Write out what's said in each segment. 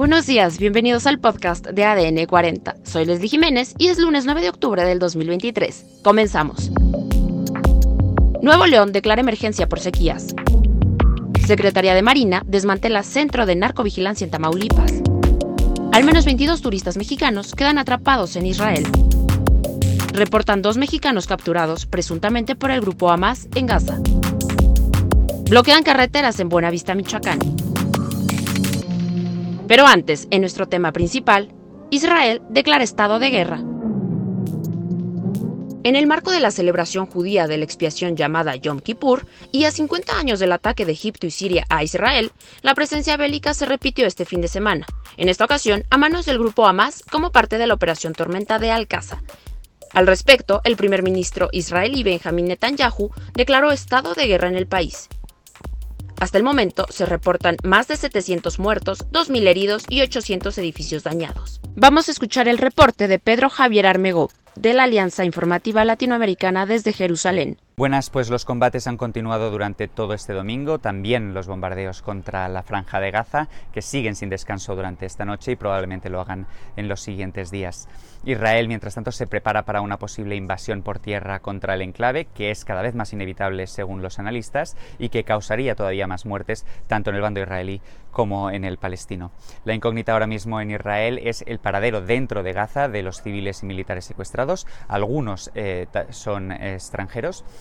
Buenos días, bienvenidos al podcast de ADN 40. Soy Leslie Jiménez y es lunes 9 de octubre del 2023. Comenzamos. Nuevo León declara emergencia por sequías. Secretaría de Marina desmantela centro de narcovigilancia en Tamaulipas. Al menos 22 turistas mexicanos quedan atrapados en Israel. Reportan dos mexicanos capturados presuntamente por el grupo Hamas en Gaza. Bloquean carreteras en Buenavista, Michoacán. Pero antes, en nuestro tema principal, Israel declara estado de guerra. En el marco de la celebración judía de la expiación llamada Yom Kippur y a 50 años del ataque de Egipto y Siria a Israel, la presencia bélica se repitió este fin de semana, en esta ocasión a manos del grupo Hamas como parte de la operación Tormenta de Al-Qaza. Al respecto, el primer ministro israelí Benjamin Netanyahu declaró estado de guerra en el país. Hasta el momento se reportan más de 700 muertos, 2.000 heridos y 800 edificios dañados. Vamos a escuchar el reporte de Pedro Javier Armegó, de la Alianza Informativa Latinoamericana desde Jerusalén. Buenas, pues los combates han continuado durante todo este domingo, también los bombardeos contra la franja de Gaza, que siguen sin descanso durante esta noche y probablemente lo hagan en los siguientes días. Israel, mientras tanto, se prepara para una posible invasión por tierra contra el enclave, que es cada vez más inevitable según los analistas y que causaría todavía más muertes tanto en el bando israelí como en el palestino. La incógnita ahora mismo en Israel es el paradero dentro de Gaza de los civiles y militares secuestrados. Algunos eh, son extranjeros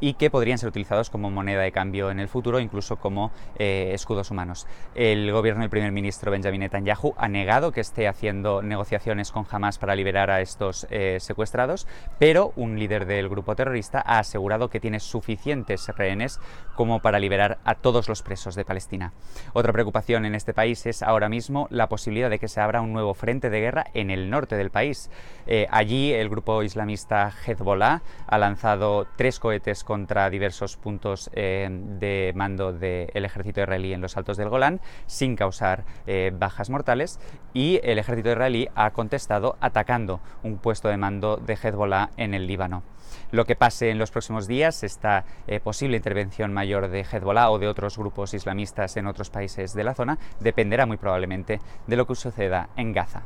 y que podrían ser utilizados como moneda de cambio en el futuro, incluso como eh, escudos humanos. El gobierno del primer ministro Benjamin Netanyahu ha negado que esté haciendo negociaciones con Hamas para liberar a estos eh, secuestrados, pero un líder del grupo terrorista ha asegurado que tiene suficientes rehenes como para liberar a todos los presos de Palestina. Otra preocupación en este país es ahora mismo la posibilidad de que se abra un nuevo frente de guerra en el norte del país. Eh, allí el grupo islamista Hezbollah ha lanzado tres cohetes contra diversos puntos eh, de mando del ejército israelí en los altos del Golán sin causar eh, bajas mortales y el ejército israelí ha contestado atacando un puesto de mando de Hezbollah en el Líbano. Lo que pase en los próximos días, esta eh, posible intervención mayor de Hezbollah o de otros grupos islamistas en otros países de la zona, dependerá muy probablemente de lo que suceda en Gaza.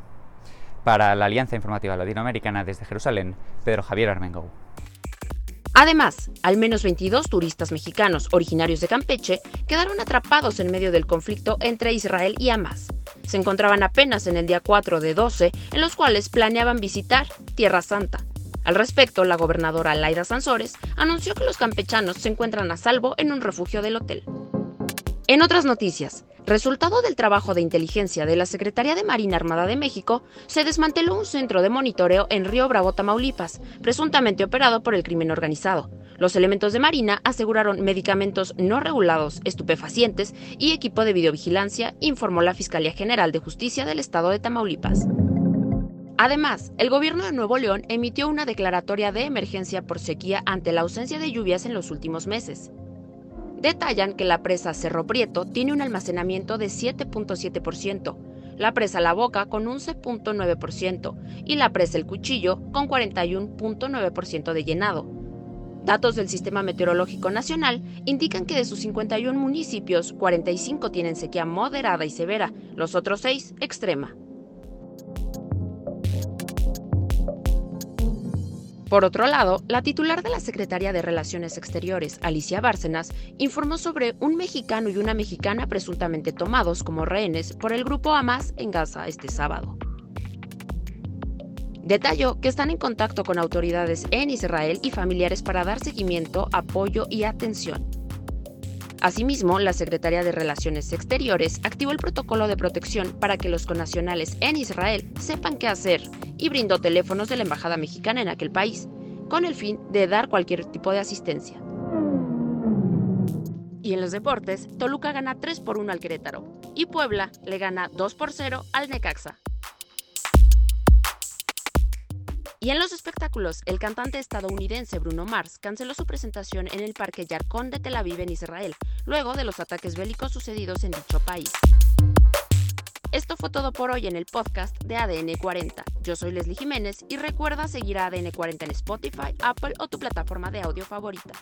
Para la Alianza Informativa Latinoamericana desde Jerusalén, Pedro Javier Armengou. Además, al menos 22 turistas mexicanos originarios de Campeche quedaron atrapados en medio del conflicto entre Israel y Hamas. Se encontraban apenas en el día 4 de 12, en los cuales planeaban visitar Tierra Santa. Al respecto, la gobernadora Laida Sansores anunció que los campechanos se encuentran a salvo en un refugio del hotel. En otras noticias, Resultado del trabajo de inteligencia de la Secretaría de Marina Armada de México, se desmanteló un centro de monitoreo en Río Bravo, Tamaulipas, presuntamente operado por el crimen organizado. Los elementos de Marina aseguraron medicamentos no regulados, estupefacientes y equipo de videovigilancia, informó la Fiscalía General de Justicia del Estado de Tamaulipas. Además, el gobierno de Nuevo León emitió una declaratoria de emergencia por sequía ante la ausencia de lluvias en los últimos meses. Detallan que la presa Cerro Prieto tiene un almacenamiento de 7.7%, la presa La Boca con 11.9% y la presa El Cuchillo con 41.9% de llenado. Datos del Sistema Meteorológico Nacional indican que de sus 51 municipios, 45 tienen sequía moderada y severa, los otros 6 extrema. Por otro lado, la titular de la Secretaría de Relaciones Exteriores, Alicia Bárcenas, informó sobre un mexicano y una mexicana presuntamente tomados como rehenes por el grupo Hamas en Gaza este sábado. Detalló que están en contacto con autoridades en Israel y familiares para dar seguimiento, apoyo y atención. Asimismo, la Secretaría de Relaciones Exteriores activó el protocolo de protección para que los conacionales en Israel sepan qué hacer y brindó teléfonos de la Embajada Mexicana en aquel país, con el fin de dar cualquier tipo de asistencia. Y en los deportes, Toluca gana 3 por 1 al Querétaro y Puebla le gana 2 por 0 al Necaxa. Y en los espectáculos, el cantante estadounidense Bruno Mars canceló su presentación en el Parque Yarkon de Tel Aviv en Israel, luego de los ataques bélicos sucedidos en dicho país. Esto fue todo por hoy en el podcast de ADN 40. Yo soy Leslie Jiménez y recuerda seguir a ADN 40 en Spotify, Apple o tu plataforma de audio favorita.